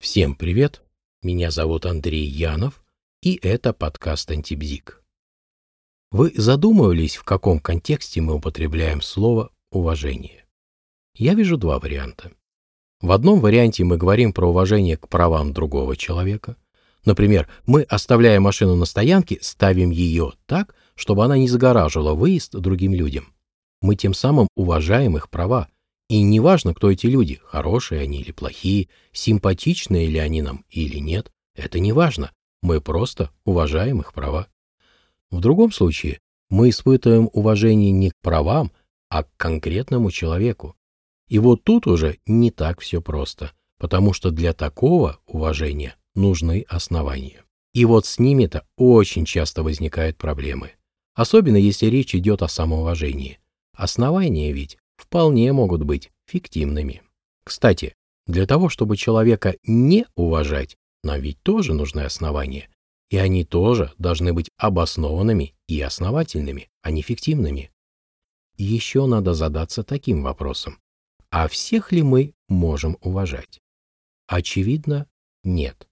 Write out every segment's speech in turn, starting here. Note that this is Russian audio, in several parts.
Всем привет! Меня зовут Андрей Янов, и это подкаст «Антибзик». Вы задумывались, в каком контексте мы употребляем слово «уважение»? Я вижу два варианта. В одном варианте мы говорим про уважение к правам другого человека. Например, мы, оставляя машину на стоянке, ставим ее так, чтобы она не загораживала выезд другим людям. Мы тем самым уважаем их права, и неважно, кто эти люди, хорошие они или плохие, симпатичные ли они нам или нет, это не важно. Мы просто уважаем их права. В другом случае мы испытываем уважение не к правам, а к конкретному человеку. И вот тут уже не так все просто, потому что для такого уважения нужны основания. И вот с ними-то очень часто возникают проблемы. Особенно если речь идет о самоуважении. Основания ведь вполне могут быть фиктивными. Кстати, для того, чтобы человека не уважать, нам ведь тоже нужны основания, и они тоже должны быть обоснованными и основательными, а не фиктивными. Еще надо задаться таким вопросом. А всех ли мы можем уважать? Очевидно, нет.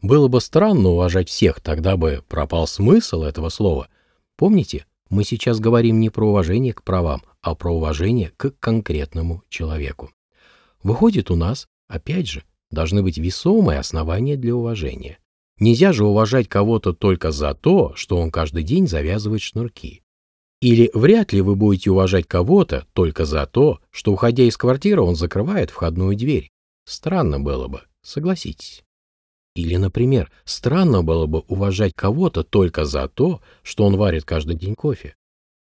Было бы странно уважать всех, тогда бы пропал смысл этого слова. Помните, мы сейчас говорим не про уважение к правам, а про уважение к конкретному человеку. Выходит, у нас, опять же, должны быть весомые основания для уважения. Нельзя же уважать кого-то только за то, что он каждый день завязывает шнурки. Или вряд ли вы будете уважать кого-то только за то, что, уходя из квартиры, он закрывает входную дверь. Странно было бы, согласитесь. Или, например, странно было бы уважать кого-то только за то, что он варит каждый день кофе.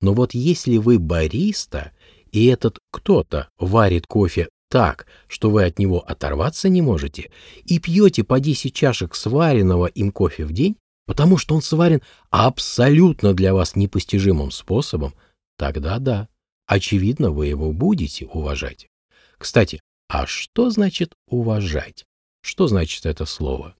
Но вот если вы бариста, и этот кто-то варит кофе так, что вы от него оторваться не можете, и пьете по 10 чашек сваренного им кофе в день, потому что он сварен абсолютно для вас непостижимым способом, тогда да, очевидно, вы его будете уважать. Кстати, а что значит уважать? Что значит это слово?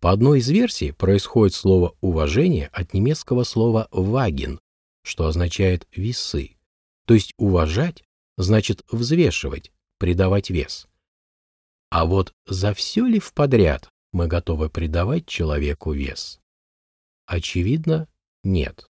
По одной из версий происходит слово «уважение» от немецкого слова «ваген», что означает весы. То есть уважать значит взвешивать, придавать вес. А вот за все ли в подряд мы готовы придавать человеку вес? Очевидно, нет.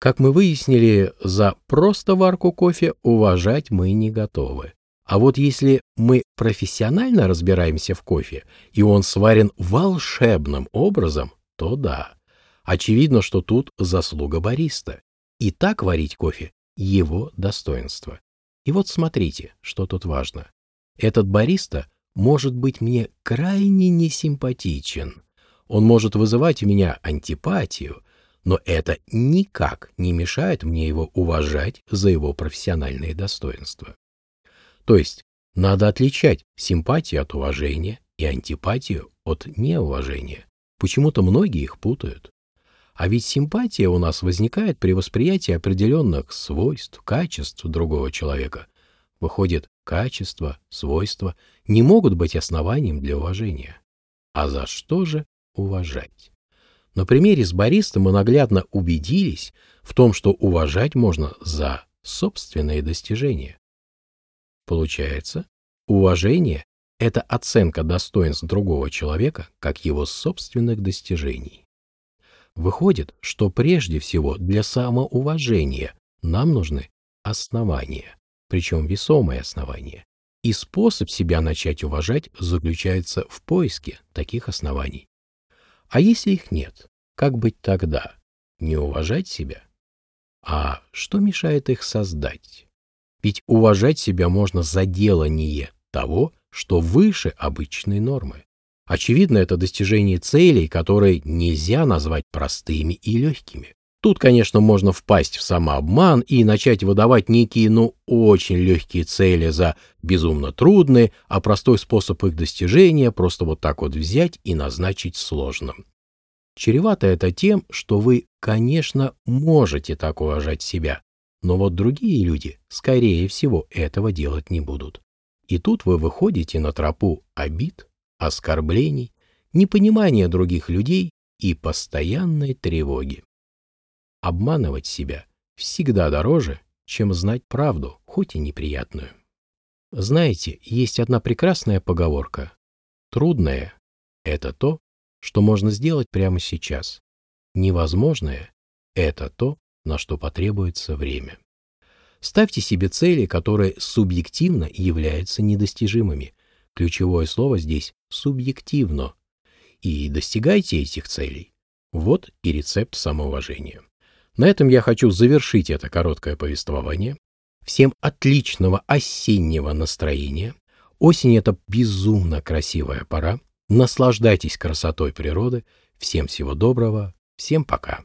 Как мы выяснили, за просто варку кофе уважать мы не готовы. А вот если мы профессионально разбираемся в кофе, и он сварен волшебным образом, то да. Очевидно, что тут заслуга бариста. И так варить кофе – его достоинство. И вот смотрите, что тут важно. Этот бариста может быть мне крайне несимпатичен. Он может вызывать у меня антипатию, но это никак не мешает мне его уважать за его профессиональные достоинства. То есть надо отличать симпатию от уважения и антипатию от неуважения. Почему-то многие их путают. А ведь симпатия у нас возникает при восприятии определенных свойств, качеств другого человека. Выходит, качества, свойства не могут быть основанием для уважения. А за что же уважать? На примере с баристом мы наглядно убедились в том, что уважать можно за собственные достижения. Получается, уважение — это оценка достоинств другого человека как его собственных достижений. Выходит, что прежде всего для самоуважения нам нужны основания, причем весомые основания. И способ себя начать уважать заключается в поиске таких оснований. А если их нет, как быть тогда? Не уважать себя? А что мешает их создать? Ведь уважать себя можно за делание того, что выше обычной нормы. Очевидно, это достижение целей, которые нельзя назвать простыми и легкими. Тут, конечно, можно впасть в самообман и начать выдавать некие, ну, очень легкие цели за безумно трудные, а простой способ их достижения просто вот так вот взять и назначить сложным. Чревато это тем, что вы, конечно, можете так уважать себя, но вот другие люди, скорее всего, этого делать не будут. И тут вы выходите на тропу обид, оскорблений, непонимания других людей и постоянной тревоги. Обманывать себя всегда дороже, чем знать правду, хоть и неприятную. Знаете, есть одна прекрасная поговорка. Трудное — это то, что можно сделать прямо сейчас. Невозможное — это то, на что потребуется время. Ставьте себе цели, которые субъективно являются недостижимыми. Ключевое слово здесь «субъективно». И достигайте этих целей. Вот и рецепт самоуважения. На этом я хочу завершить это короткое повествование. Всем отличного осеннего настроения. Осень — это безумно красивая пора. Наслаждайтесь красотой природы. Всем всего доброго. Всем пока.